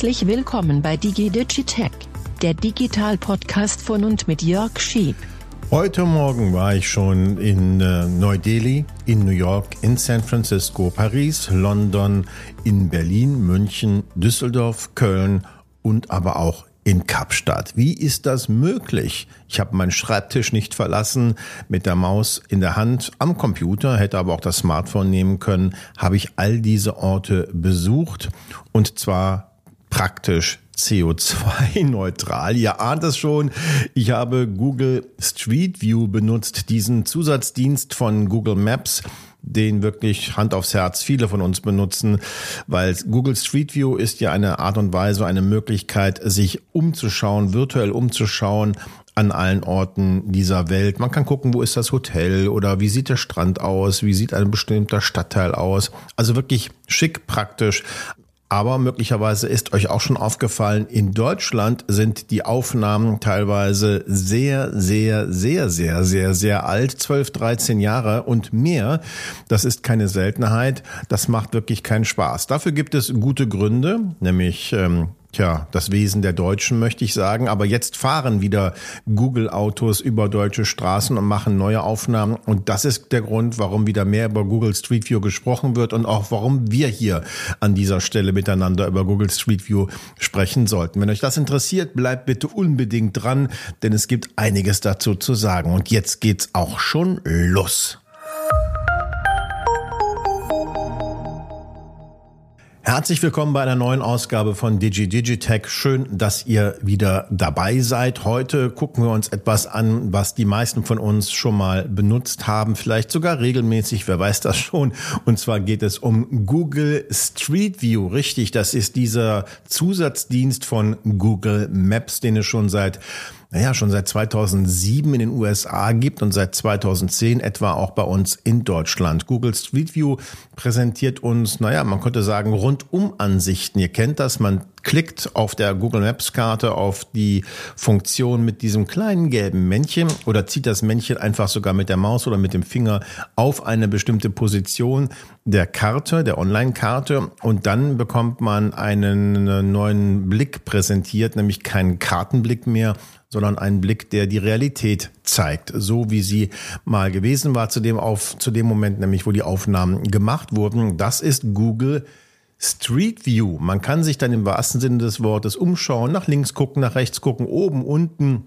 Herzlich willkommen bei DigiDigitech, der Digital-Podcast von und mit Jörg Schieb. Heute Morgen war ich schon in äh, Neu-Delhi, in New York, in San Francisco, Paris, London, in Berlin, München, Düsseldorf, Köln und aber auch in Kapstadt. Wie ist das möglich? Ich habe meinen Schreibtisch nicht verlassen, mit der Maus in der Hand am Computer, hätte aber auch das Smartphone nehmen können, habe ich all diese Orte besucht und zwar praktisch CO2-neutral. Ihr ahnt es schon, ich habe Google Street View benutzt, diesen Zusatzdienst von Google Maps den wirklich Hand aufs Herz viele von uns benutzen, weil Google Street View ist ja eine Art und Weise, eine Möglichkeit, sich umzuschauen, virtuell umzuschauen an allen Orten dieser Welt. Man kann gucken, wo ist das Hotel oder wie sieht der Strand aus, wie sieht ein bestimmter Stadtteil aus. Also wirklich schick, praktisch. Aber möglicherweise ist euch auch schon aufgefallen, in Deutschland sind die Aufnahmen teilweise sehr, sehr, sehr, sehr, sehr, sehr alt, 12, 13 Jahre und mehr. Das ist keine Seltenheit. Das macht wirklich keinen Spaß. Dafür gibt es gute Gründe, nämlich ähm, Tja, das Wesen der Deutschen möchte ich sagen. Aber jetzt fahren wieder Google-Autos über deutsche Straßen und machen neue Aufnahmen. Und das ist der Grund, warum wieder mehr über Google Street View gesprochen wird und auch warum wir hier an dieser Stelle miteinander über Google Street View sprechen sollten. Wenn euch das interessiert, bleibt bitte unbedingt dran, denn es gibt einiges dazu zu sagen. Und jetzt geht's auch schon los. Herzlich willkommen bei einer neuen Ausgabe von DigiDigitech. Schön, dass ihr wieder dabei seid. Heute gucken wir uns etwas an, was die meisten von uns schon mal benutzt haben, vielleicht sogar regelmäßig, wer weiß das schon. Und zwar geht es um Google Street View. Richtig, das ist dieser Zusatzdienst von Google Maps, den es schon seit naja, schon seit 2007 in den USA gibt und seit 2010 etwa auch bei uns in Deutschland. Google Street View präsentiert uns, naja, man könnte sagen, rundum Ansichten. Ihr kennt das, man klickt auf der Google Maps Karte auf die Funktion mit diesem kleinen gelben Männchen oder zieht das Männchen einfach sogar mit der Maus oder mit dem Finger auf eine bestimmte Position der Karte, der Online-Karte und dann bekommt man einen neuen Blick präsentiert, nämlich keinen Kartenblick mehr, sondern einen Blick, der die Realität zeigt, so wie sie mal gewesen war zu dem auf zu dem Moment, nämlich wo die Aufnahmen gemacht wurden. Das ist Google Street View. Man kann sich dann im wahrsten Sinne des Wortes umschauen, nach links gucken, nach rechts gucken, oben, unten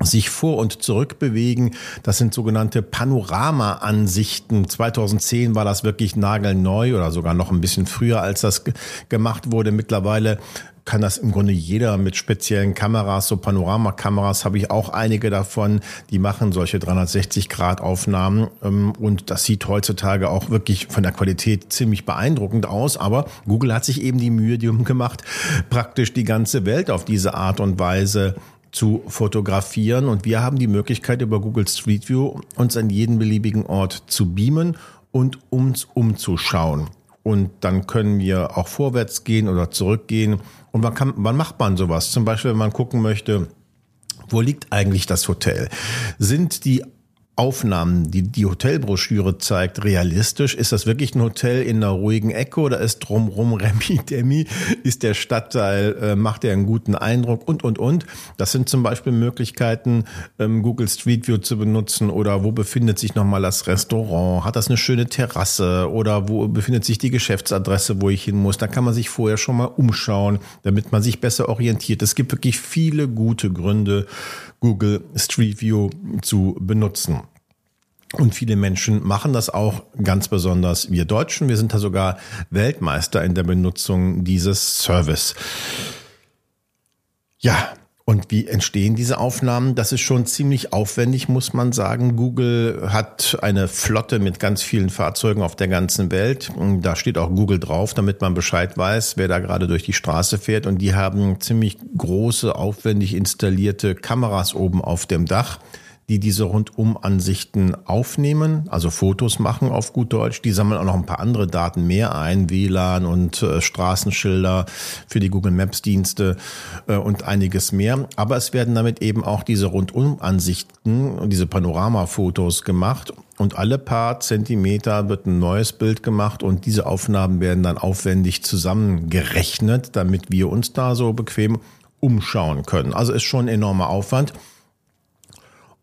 sich vor und zurück bewegen. Das sind sogenannte Panorama-Ansichten. 2010 war das wirklich nagelneu oder sogar noch ein bisschen früher, als das gemacht wurde. Mittlerweile kann das im Grunde jeder mit speziellen Kameras, so Panoramakameras habe ich auch einige davon, die machen solche 360-Grad-Aufnahmen ähm, und das sieht heutzutage auch wirklich von der Qualität ziemlich beeindruckend aus, aber Google hat sich eben die Mühe gemacht, praktisch die ganze Welt auf diese Art und Weise zu fotografieren. Und wir haben die Möglichkeit über Google Street View uns an jeden beliebigen Ort zu beamen und uns umzuschauen. Und dann können wir auch vorwärts gehen oder zurückgehen und wann, kann, wann macht man sowas? Zum Beispiel, wenn man gucken möchte, wo liegt eigentlich das Hotel? Sind die Aufnahmen, die die Hotelbroschüre zeigt, realistisch? Ist das wirklich ein Hotel in einer ruhigen Ecke oder ist drumrum Remi Demi? Ist der Stadtteil, äh, macht er einen guten Eindruck und, und, und? Das sind zum Beispiel Möglichkeiten, ähm, Google Street View zu benutzen oder wo befindet sich nochmal das Restaurant? Hat das eine schöne Terrasse oder wo befindet sich die Geschäftsadresse, wo ich hin muss? Da kann man sich vorher schon mal umschauen, damit man sich besser orientiert. Es gibt wirklich viele gute Gründe, Google Street View zu benutzen. Und viele Menschen machen das auch, ganz besonders wir Deutschen. Wir sind da sogar Weltmeister in der Benutzung dieses Service. Ja, und wie entstehen diese Aufnahmen? Das ist schon ziemlich aufwendig, muss man sagen. Google hat eine Flotte mit ganz vielen Fahrzeugen auf der ganzen Welt. Da steht auch Google drauf, damit man Bescheid weiß, wer da gerade durch die Straße fährt. Und die haben ziemlich große, aufwendig installierte Kameras oben auf dem Dach die diese Rundumansichten aufnehmen, also Fotos machen auf gut Deutsch. Die sammeln auch noch ein paar andere Daten mehr ein, WLAN und äh, Straßenschilder für die Google Maps Dienste äh, und einiges mehr. Aber es werden damit eben auch diese Rundumansichten und diese Panoramafotos gemacht und alle paar Zentimeter wird ein neues Bild gemacht und diese Aufnahmen werden dann aufwendig zusammengerechnet, damit wir uns da so bequem umschauen können. Also ist schon ein enormer Aufwand.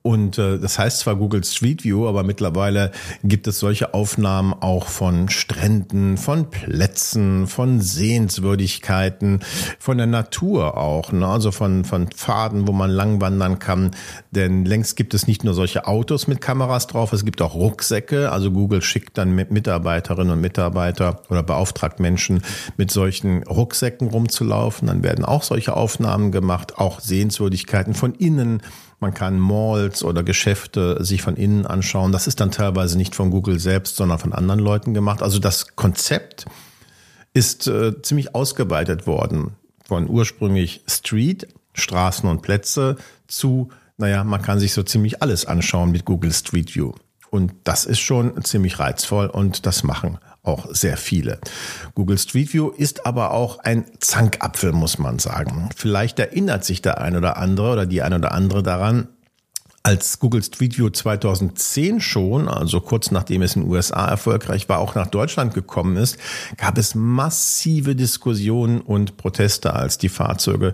Und äh, das heißt zwar Google Street View, aber mittlerweile gibt es solche Aufnahmen auch von Stränden, von Plätzen, von Sehenswürdigkeiten, von der Natur auch, ne? also von, von Pfaden, wo man lang wandern kann. Denn längst gibt es nicht nur solche Autos mit Kameras drauf, es gibt auch Rucksäcke. Also Google schickt dann mit Mitarbeiterinnen und Mitarbeiter oder beauftragt Menschen mit solchen Rucksäcken rumzulaufen. Dann werden auch solche Aufnahmen gemacht, auch Sehenswürdigkeiten von innen man kann Malls oder Geschäfte sich von innen anschauen. Das ist dann teilweise nicht von Google selbst, sondern von anderen Leuten gemacht. Also das Konzept ist äh, ziemlich ausgeweitet worden von ursprünglich Street, Straßen und Plätze zu, naja, man kann sich so ziemlich alles anschauen mit Google Street View. Und das ist schon ziemlich reizvoll und das machen auch sehr viele. Google Street View ist aber auch ein Zankapfel, muss man sagen. Vielleicht erinnert sich der ein oder andere oder die ein oder andere daran, als Google Street View 2010 schon, also kurz nachdem es in den USA erfolgreich war, auch nach Deutschland gekommen ist, gab es massive Diskussionen und Proteste, als die Fahrzeuge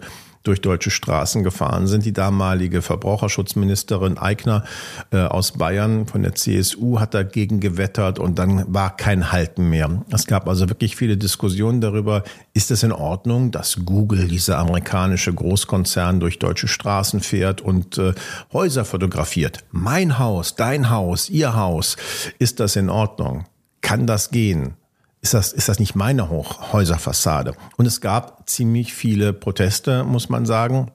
durch deutsche Straßen gefahren sind. Die damalige Verbraucherschutzministerin Eigner äh, aus Bayern von der CSU hat dagegen gewettert und dann war kein Halten mehr. Es gab also wirklich viele Diskussionen darüber, ist es in Ordnung, dass Google, dieser amerikanische Großkonzern, durch deutsche Straßen fährt und äh, Häuser fotografiert. Mein Haus, dein Haus, ihr Haus, ist das in Ordnung? Kann das gehen? Ist das, ist das nicht meine Hochhäuserfassade? Und es gab ziemlich viele Proteste, muss man sagen.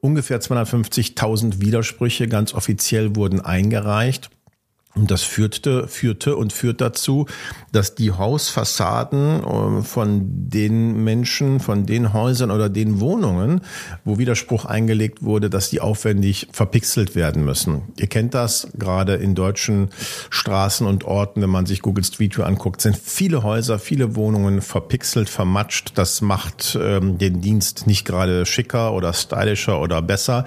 Ungefähr 250.000 Widersprüche ganz offiziell wurden eingereicht. Und das führte, führte und führt dazu, dass die Hausfassaden äh, von den Menschen, von den Häusern oder den Wohnungen, wo Widerspruch eingelegt wurde, dass die aufwendig verpixelt werden müssen. Ihr kennt das gerade in deutschen Straßen und Orten, wenn man sich Google Street View anguckt, sind viele Häuser, viele Wohnungen verpixelt, vermatscht. Das macht ähm, den Dienst nicht gerade schicker oder stylischer oder besser,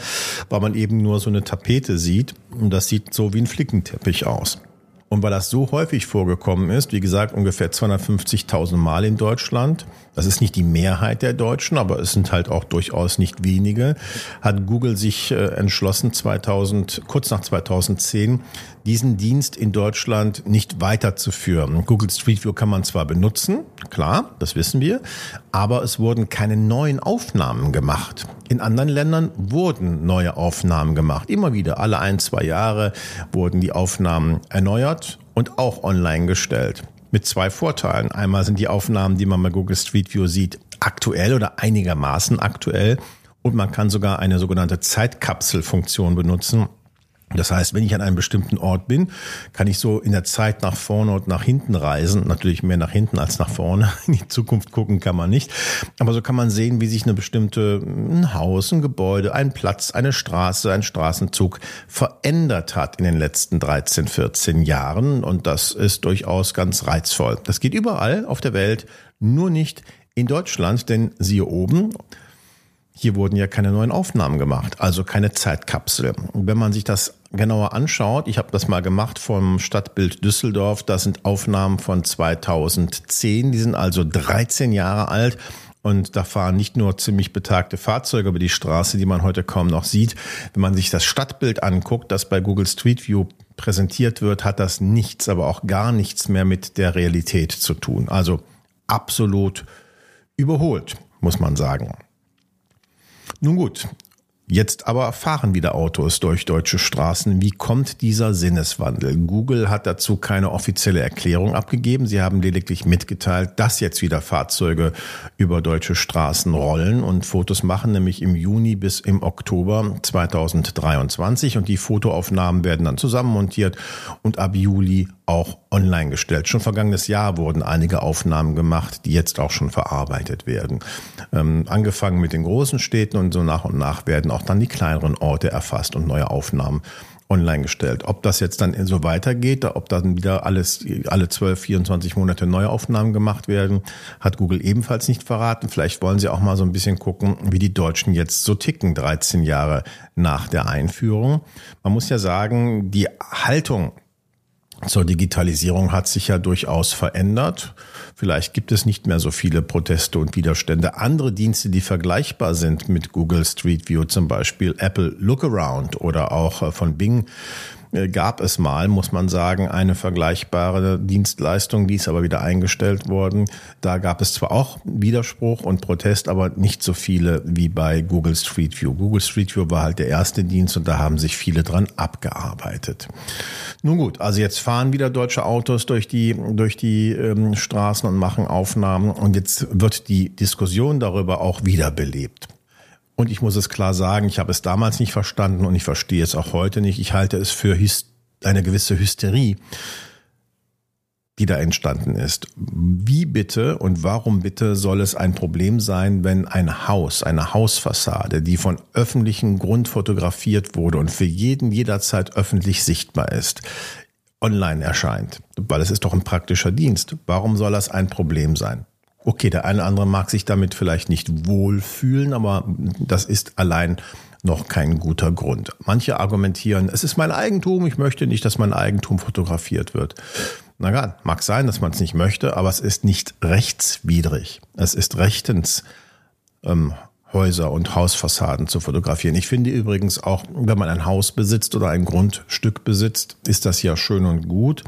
weil man eben nur so eine Tapete sieht. Und das sieht so wie ein Flickenteppich aus. Und weil das so häufig vorgekommen ist, wie gesagt, ungefähr 250.000 Mal in Deutschland, das ist nicht die Mehrheit der Deutschen, aber es sind halt auch durchaus nicht wenige, hat Google sich äh, entschlossen, 2000, kurz nach 2010, diesen Dienst in Deutschland nicht weiterzuführen. Google Street View kann man zwar benutzen, klar, das wissen wir, aber es wurden keine neuen Aufnahmen gemacht. In anderen Ländern wurden neue Aufnahmen gemacht. Immer wieder, alle ein, zwei Jahre wurden die Aufnahmen erneuert und auch online gestellt mit zwei Vorteilen. Einmal sind die Aufnahmen, die man bei Google Street View sieht, aktuell oder einigermaßen aktuell. Und man kann sogar eine sogenannte Zeitkapselfunktion benutzen. Das heißt, wenn ich an einem bestimmten Ort bin, kann ich so in der Zeit nach vorne und nach hinten reisen. Natürlich mehr nach hinten als nach vorne. In die Zukunft gucken kann man nicht. Aber so kann man sehen, wie sich eine bestimmte, ein Haus, ein Gebäude, ein Platz, eine Straße, ein Straßenzug verändert hat in den letzten 13, 14 Jahren. Und das ist durchaus ganz reizvoll. Das geht überall auf der Welt, nur nicht in Deutschland, denn siehe oben, hier wurden ja keine neuen Aufnahmen gemacht, also keine Zeitkapsel. Und wenn man sich das genauer anschaut, ich habe das mal gemacht vom Stadtbild Düsseldorf, das sind Aufnahmen von 2010, die sind also 13 Jahre alt. Und da fahren nicht nur ziemlich betagte Fahrzeuge über die Straße, die man heute kaum noch sieht. Wenn man sich das Stadtbild anguckt, das bei Google Street View präsentiert wird, hat das nichts, aber auch gar nichts mehr mit der Realität zu tun. Also absolut überholt, muss man sagen. Nun gut, Jetzt aber fahren wieder Autos durch deutsche Straßen. Wie kommt dieser Sinneswandel? Google hat dazu keine offizielle Erklärung abgegeben. Sie haben lediglich mitgeteilt, dass jetzt wieder Fahrzeuge über deutsche Straßen rollen und Fotos machen, nämlich im Juni bis im Oktober 2023. Und die Fotoaufnahmen werden dann zusammenmontiert und ab Juli auch online gestellt. Schon vergangenes Jahr wurden einige Aufnahmen gemacht, die jetzt auch schon verarbeitet werden. Ähm, angefangen mit den großen Städten und so nach und nach werden auch dann die kleineren Orte erfasst und neue Aufnahmen online gestellt. Ob das jetzt dann so weitergeht, ob dann wieder alles, alle 12, 24 Monate neue Aufnahmen gemacht werden, hat Google ebenfalls nicht verraten. Vielleicht wollen sie auch mal so ein bisschen gucken, wie die Deutschen jetzt so ticken, 13 Jahre nach der Einführung. Man muss ja sagen, die Haltung zur Digitalisierung hat sich ja durchaus verändert. Vielleicht gibt es nicht mehr so viele Proteste und Widerstände. Andere Dienste, die vergleichbar sind mit Google Street View, zum Beispiel Apple Lookaround oder auch äh, von Bing, gab es mal, muss man sagen, eine vergleichbare Dienstleistung, die ist aber wieder eingestellt worden. Da gab es zwar auch Widerspruch und Protest, aber nicht so viele wie bei Google Street View. Google Street View war halt der erste Dienst und da haben sich viele dran abgearbeitet. Nun gut, also jetzt fahren wieder deutsche Autos durch die, durch die ähm, Straßen und machen Aufnahmen und jetzt wird die Diskussion darüber auch wiederbelebt. Und ich muss es klar sagen, ich habe es damals nicht verstanden und ich verstehe es auch heute nicht. Ich halte es für eine gewisse Hysterie, die da entstanden ist. Wie bitte und warum bitte soll es ein Problem sein, wenn ein Haus, eine Hausfassade, die von öffentlichem Grund fotografiert wurde und für jeden jederzeit öffentlich sichtbar ist, online erscheint? Weil es ist doch ein praktischer Dienst. Warum soll das ein Problem sein? Okay, der eine oder andere mag sich damit vielleicht nicht wohlfühlen, aber das ist allein noch kein guter Grund. Manche argumentieren, es ist mein Eigentum, ich möchte nicht, dass mein Eigentum fotografiert wird. Na ja, mag sein, dass man es nicht möchte, aber es ist nicht rechtswidrig. Es ist rechtens, ähm, Häuser und Hausfassaden zu fotografieren. Ich finde übrigens auch, wenn man ein Haus besitzt oder ein Grundstück besitzt, ist das ja schön und gut.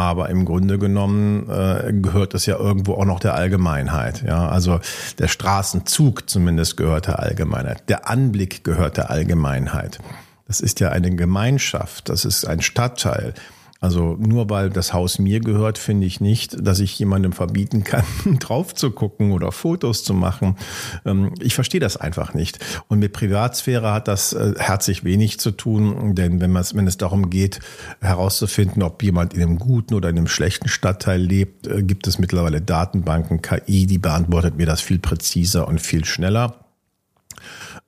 Aber im Grunde genommen äh, gehört es ja irgendwo auch noch der Allgemeinheit. Ja, also der Straßenzug zumindest gehört der Allgemeinheit. Der Anblick gehört der Allgemeinheit. Das ist ja eine Gemeinschaft. Das ist ein Stadtteil. Also nur weil das Haus mir gehört, finde ich nicht, dass ich jemandem verbieten kann, drauf zu gucken oder Fotos zu machen. Ähm, ich verstehe das einfach nicht. Und mit Privatsphäre hat das äh, herzlich wenig zu tun, denn wenn, wenn es darum geht, herauszufinden, ob jemand in einem guten oder in einem schlechten Stadtteil lebt, äh, gibt es mittlerweile Datenbanken, KI, die beantwortet mir das viel präziser und viel schneller.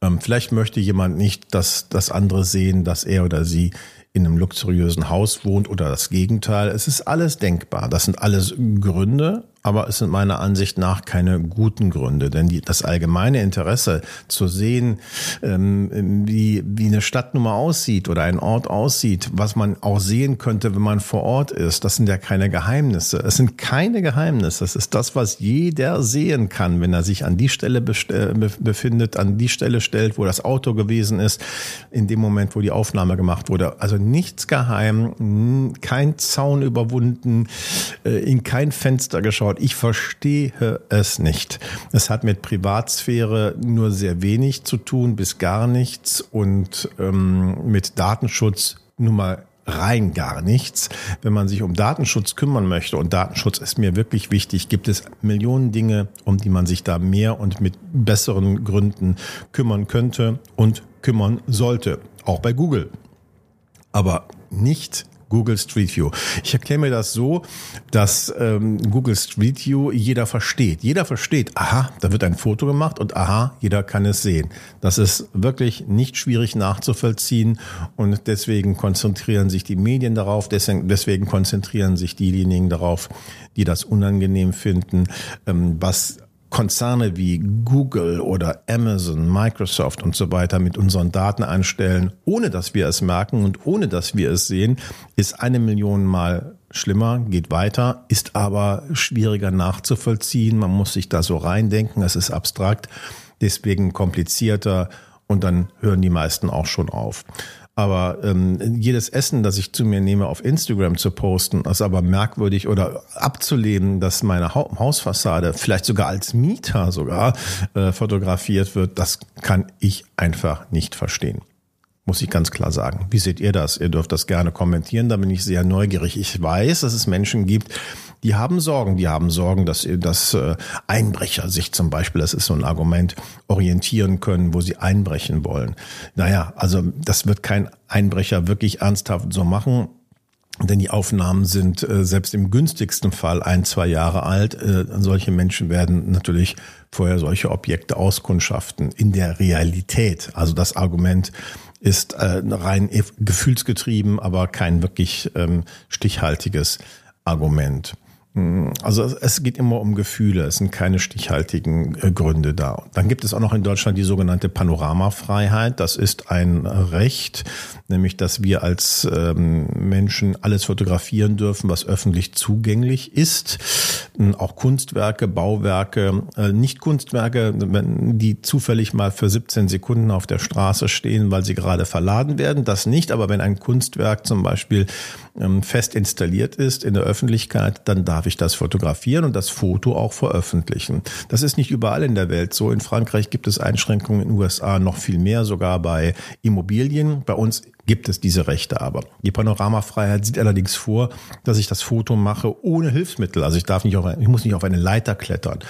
Ähm, vielleicht möchte jemand nicht, dass das andere sehen, dass er oder sie in einem luxuriösen Haus wohnt oder das Gegenteil. Es ist alles denkbar. Das sind alles Gründe, aber es sind meiner Ansicht nach keine guten Gründe, denn die, das allgemeine Interesse zu sehen, ähm, wie, wie eine Stadtnummer aussieht oder ein Ort aussieht, was man auch sehen könnte, wenn man vor Ort ist, das sind ja keine Geheimnisse. Es sind keine Geheimnisse. Das ist das, was jeder sehen kann, wenn er sich an die Stelle befindet, an die Stelle stellt, wo das Auto gewesen ist, in dem Moment, wo die Aufnahme gemacht wurde. Also nichts geheim, kein Zaun überwunden, äh, in kein Fenster geschaut angeschaut. Ich verstehe es nicht. Es hat mit Privatsphäre nur sehr wenig zu tun, bis gar nichts und ähm, mit Datenschutz nun mal rein gar nichts. Wenn man sich um Datenschutz kümmern möchte, und Datenschutz ist mir wirklich wichtig, gibt es Millionen Dinge, um die man sich da mehr und mit besseren Gründen kümmern könnte und kümmern sollte. Auch bei Google. Aber nicht Google Street View. Ich erkläre mir das so, dass ähm, Google Street View jeder versteht. Jeder versteht, aha, da wird ein Foto gemacht und aha, jeder kann es sehen. Das ist wirklich nicht schwierig nachzuvollziehen und deswegen konzentrieren sich die Medien darauf, deswegen, deswegen konzentrieren sich diejenigen darauf, die das unangenehm finden, ähm, was Konzerne wie Google oder Amazon, Microsoft und so weiter mit unseren Daten anstellen, ohne dass wir es merken und ohne dass wir es sehen, ist eine Million Mal schlimmer, geht weiter, ist aber schwieriger nachzuvollziehen. Man muss sich da so reindenken, es ist abstrakt, deswegen komplizierter und dann hören die meisten auch schon auf. Aber ähm, jedes Essen, das ich zu mir nehme, auf Instagram zu posten, ist aber merkwürdig oder abzulehnen, dass meine ha Hausfassade vielleicht sogar als Mieter sogar äh, fotografiert wird, das kann ich einfach nicht verstehen. Muss ich ganz klar sagen. Wie seht ihr das? Ihr dürft das gerne kommentieren, da bin ich sehr neugierig. Ich weiß, dass es Menschen gibt, die haben Sorgen. Die haben Sorgen, dass, dass äh, Einbrecher sich zum Beispiel, das ist so ein Argument, orientieren können, wo sie einbrechen wollen. Naja, also das wird kein Einbrecher wirklich ernsthaft so machen. denn die Aufnahmen sind äh, selbst im günstigsten Fall ein, zwei Jahre alt. Äh, solche Menschen werden natürlich vorher solche Objekte auskundschaften. In der Realität, also das Argument ist äh, rein gefühlsgetrieben, aber kein wirklich ähm, stichhaltiges Argument. Hm, also es geht immer um Gefühle, es sind keine stichhaltigen äh, Gründe da. Dann gibt es auch noch in Deutschland die sogenannte Panoramafreiheit. Das ist ein Recht, nämlich dass wir als ähm, Menschen alles fotografieren dürfen, was öffentlich zugänglich ist. Hm, auch Kunstwerke, Bauwerke, äh, nicht Kunstwerke, die zufällig mal für 17 Sekunden auf der Straße stehen, weil sie gerade verladen werden. Das nicht, aber wenn ein Kunstwerk zum Beispiel fest installiert ist in der Öffentlichkeit, dann darf ich das fotografieren und das Foto auch veröffentlichen. Das ist nicht überall in der Welt so. In Frankreich gibt es Einschränkungen, in den USA noch viel mehr, sogar bei Immobilien. Bei uns gibt es diese Rechte aber. Die Panoramafreiheit sieht allerdings vor, dass ich das Foto mache ohne Hilfsmittel. Also ich darf nicht auf, ich muss nicht auf eine Leiter klettern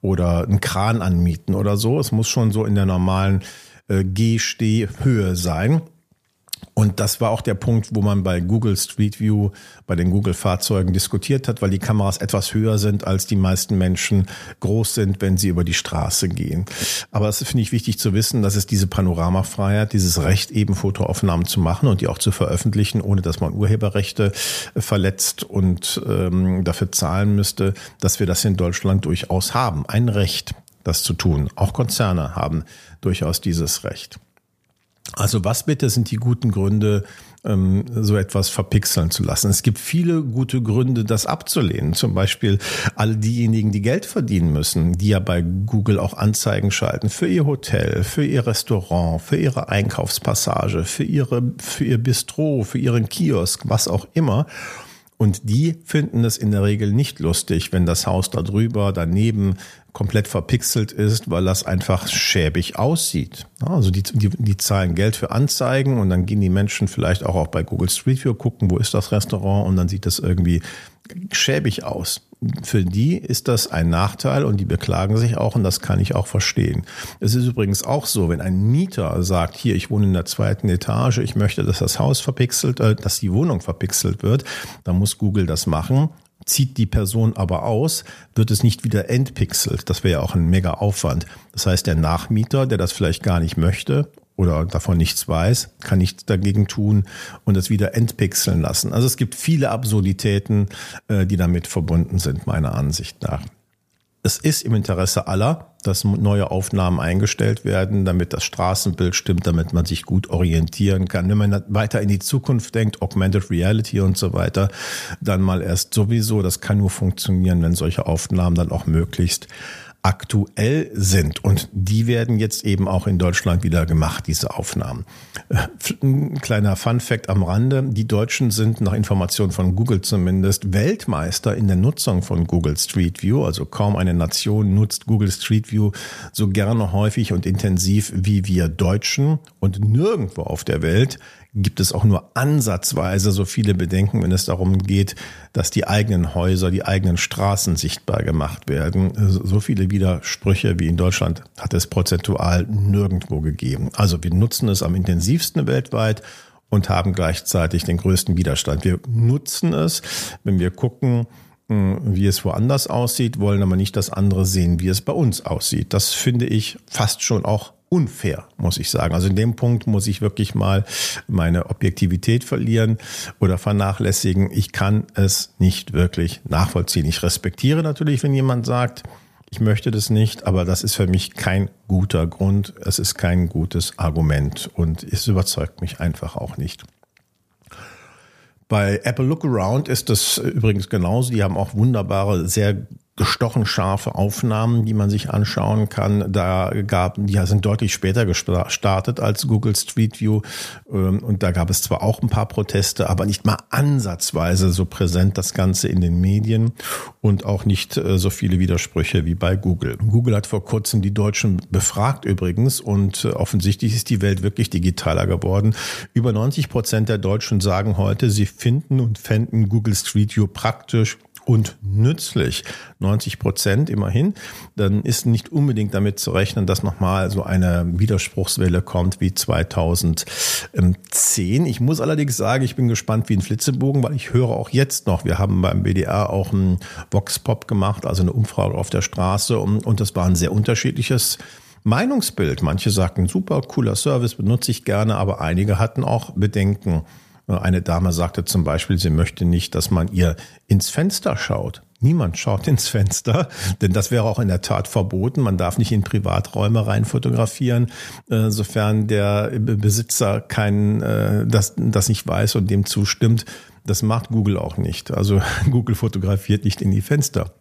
oder einen Kran anmieten oder so. Es muss schon so in der normalen äh, Gehstehhöhe sein. Und das war auch der Punkt, wo man bei Google Street View, bei den Google-Fahrzeugen diskutiert hat, weil die Kameras etwas höher sind, als die meisten Menschen groß sind, wenn sie über die Straße gehen. Aber es finde ich wichtig zu wissen, dass es diese Panoramafreiheit, dieses Recht, eben Fotoaufnahmen zu machen und die auch zu veröffentlichen, ohne dass man Urheberrechte verletzt und ähm, dafür zahlen müsste, dass wir das in Deutschland durchaus haben. Ein Recht, das zu tun. Auch Konzerne haben durchaus dieses Recht. Also was bitte sind die guten Gründe, ähm, so etwas verpixeln zu lassen? Es gibt viele gute Gründe, das abzulehnen. Zum Beispiel alle diejenigen, die Geld verdienen müssen, die ja bei Google auch Anzeigen schalten für ihr Hotel, für ihr Restaurant, für ihre Einkaufspassage, für ihre, für ihr Bistro, für ihren Kiosk, was auch immer. Und die finden es in der Regel nicht lustig, wenn das Haus da drüber, daneben komplett verpixelt ist, weil das einfach schäbig aussieht. Also die, die, die zahlen Geld für Anzeigen und dann gehen die Menschen vielleicht auch, auch bei Google Street View gucken, wo ist das Restaurant und dann sieht das irgendwie schäbig aus für die ist das ein Nachteil und die beklagen sich auch und das kann ich auch verstehen. Es ist übrigens auch so, wenn ein Mieter sagt, hier, ich wohne in der zweiten Etage, ich möchte, dass das Haus verpixelt, äh, dass die Wohnung verpixelt wird, dann muss Google das machen zieht die Person aber aus, wird es nicht wieder entpixelt. Das wäre ja auch ein mega Aufwand. Das heißt, der Nachmieter, der das vielleicht gar nicht möchte oder davon nichts weiß, kann nichts dagegen tun und es wieder entpixeln lassen. Also es gibt viele Absurditäten, äh, die damit verbunden sind, meiner Ansicht nach. Es ist im Interesse aller, dass neue Aufnahmen eingestellt werden, damit das Straßenbild stimmt, damit man sich gut orientieren kann. Wenn man weiter in die Zukunft denkt, Augmented Reality und so weiter, dann mal erst sowieso. Das kann nur funktionieren, wenn solche Aufnahmen dann auch möglichst aktuell sind. Und die werden jetzt eben auch in Deutschland wieder gemacht, diese Aufnahmen. Äh, ein kleiner Fun fact am Rande. Die Deutschen sind nach Informationen von Google zumindest Weltmeister in der Nutzung von Google Street View. Also kaum eine Nation nutzt Google Street View so gerne häufig und intensiv wie wir Deutschen. Und nirgendwo auf der Welt gibt es auch nur ansatzweise so viele Bedenken, wenn es darum geht, dass die eigenen Häuser, die eigenen Straßen sichtbar gemacht werden. So viele Widersprüche wie in Deutschland hat es prozentual nirgendwo gegeben. Also wir nutzen es am intensivsten weltweit und haben gleichzeitig den größten Widerstand. Wir nutzen es, wenn wir gucken, hm, wie es woanders aussieht, wollen aber nicht das andere sehen, wie es bei uns aussieht. Das finde ich fast schon auch unfair, muss ich sagen. Also in dem Punkt muss ich wirklich mal meine Objektivität verlieren oder vernachlässigen. Ich kann es nicht wirklich nachvollziehen. Ich respektiere natürlich, wenn jemand sagt, ich möchte das nicht, aber das ist für mich kein guter Grund. Es ist kein gutes Argument und es überzeugt mich einfach auch nicht. Bei Apple Look Around ist das übrigens genauso. Die haben auch wunderbare, sehr gestochen scharfe Aufnahmen, die man sich anschauen kann. Da gab, die sind deutlich später gestartet als Google Street View. Ähm, und da gab es zwar auch ein paar Proteste, aber nicht mal ansatzweise so präsent das Ganze in den Medien und auch nicht äh, so viele Widersprüche wie bei Google. Google hat vor kurzem die Deutschen befragt übrigens und äh, offensichtlich ist die Welt wirklich digitaler geworden. Über 90 Prozent der Deutschen sagen heute, sie finden und fänden Google Street View praktisch und nützlich. 90 Prozent immerhin. Dann ist nicht unbedingt damit zu rechnen, dass nochmal so eine Widerspruchswelle kommt wie 2010. Ich muss allerdings sagen, ich bin gespannt wie ein Flitzebogen, weil ich höre auch jetzt noch, wir haben beim BDR auch einen Vox-Pop gemacht, also eine Umfrage auf der Straße und, und das war ein sehr unterschiedliches Meinungsbild. Manche sagten, super, cooler Service, benutze ich gerne, aber einige hatten auch Bedenken. Eine Dame sagte zum Beispiel, sie möchte nicht, dass man ihr ins Fenster schaut. Niemand schaut ins Fenster, denn das wäre auch in der Tat verboten. Man darf nicht in Privaträume rein fotografieren, äh, sofern der Besitzer kein, äh, das, das nicht weiß und dem zustimmt. Das macht Google auch nicht. Also Google fotografiert nicht in die Fenster.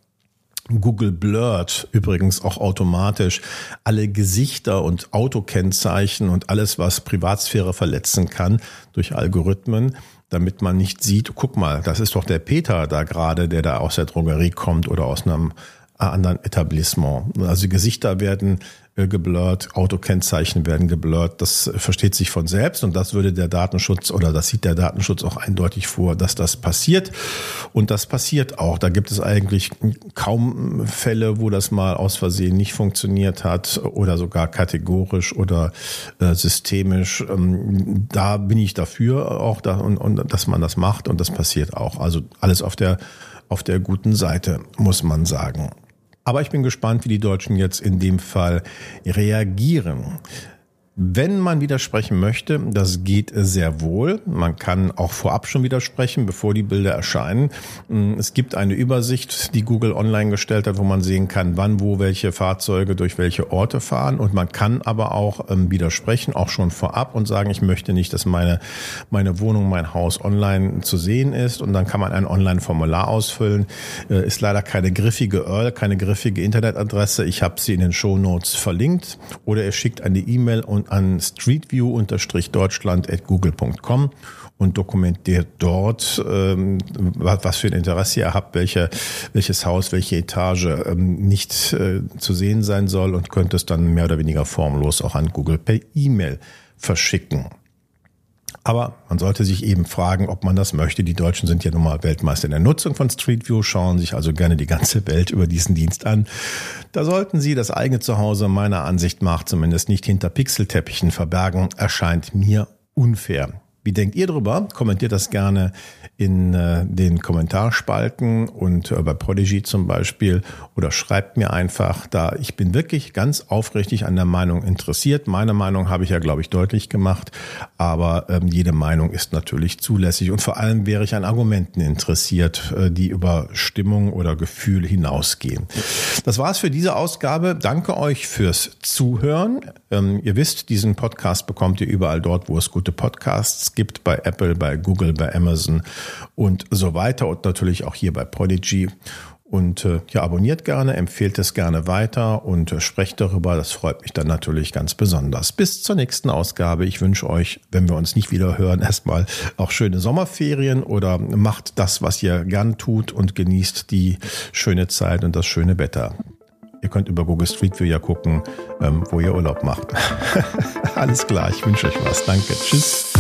Google blurrt übrigens auch automatisch alle Gesichter und Autokennzeichen und alles, was Privatsphäre verletzen kann durch Algorithmen, damit man nicht sieht, guck mal, das ist doch der Peter da gerade, der da aus der Drogerie kommt oder aus einem anderen Etablissement. Also Gesichter werden äh, geblurrt, Autokennzeichen werden geblurrt. Das versteht sich von selbst und das würde der Datenschutz oder das sieht der Datenschutz auch eindeutig vor, dass das passiert. Und das passiert auch. Da gibt es eigentlich kaum Fälle, wo das mal aus Versehen nicht funktioniert hat oder sogar kategorisch oder äh, systemisch. Ähm, da bin ich dafür auch, dass man das macht und das passiert auch. Also alles auf der auf der guten Seite, muss man sagen. Aber ich bin gespannt, wie die Deutschen jetzt in dem Fall reagieren. Wenn man widersprechen möchte, das geht sehr wohl. Man kann auch vorab schon widersprechen, bevor die Bilder erscheinen. Es gibt eine Übersicht, die Google online gestellt hat, wo man sehen kann, wann, wo welche Fahrzeuge durch welche Orte fahren. Und man kann aber auch ähm, widersprechen, auch schon vorab und sagen, ich möchte nicht, dass meine, meine Wohnung, mein Haus online zu sehen ist. Und dann kann man ein Online-Formular ausfüllen. Äh, ist leider keine griffige URL, keine griffige Internetadresse. Ich habe sie in den Show Notes verlinkt. Oder ihr schickt eine E-Mail und an streetview-deutschland.google.com und dokumentiert dort, ähm, was für ein Interesse ihr habt, welche, welches Haus, welche Etage ähm, nicht äh, zu sehen sein soll und könnt es dann mehr oder weniger formlos auch an Google per E-Mail verschicken. Aber man sollte sich eben fragen, ob man das möchte. Die Deutschen sind ja nun mal Weltmeister in der Nutzung von Street View, schauen sich also gerne die ganze Welt über diesen Dienst an. Da sollten Sie das eigene Zuhause meiner Ansicht nach zumindest nicht hinter Pixelteppichen verbergen, erscheint mir unfair. Wie denkt ihr drüber? Kommentiert das gerne in äh, den Kommentarspalten und äh, bei Prodigy zum Beispiel oder schreibt mir einfach da. Ich bin wirklich ganz aufrichtig an der Meinung interessiert. Meine Meinung habe ich ja, glaube ich, deutlich gemacht, aber ähm, jede Meinung ist natürlich zulässig und vor allem wäre ich an Argumenten interessiert, äh, die über Stimmung oder Gefühl hinausgehen. Das war's für diese Ausgabe. Danke euch fürs Zuhören. Ähm, ihr wisst, diesen Podcast bekommt ihr überall dort, wo es gute Podcasts gibt, bei Apple, bei Google, bei Amazon und so weiter und natürlich auch hier bei Prodigy. Und äh, ja, abonniert gerne, empfehlt es gerne weiter und äh, sprecht darüber. Das freut mich dann natürlich ganz besonders. Bis zur nächsten Ausgabe. Ich wünsche euch, wenn wir uns nicht wieder hören, erstmal auch schöne Sommerferien oder macht das, was ihr gern tut und genießt die schöne Zeit und das schöne Wetter. Ihr könnt über Google Street View ja gucken, ähm, wo ihr Urlaub macht. Alles klar, ich wünsche euch was. Danke. Tschüss.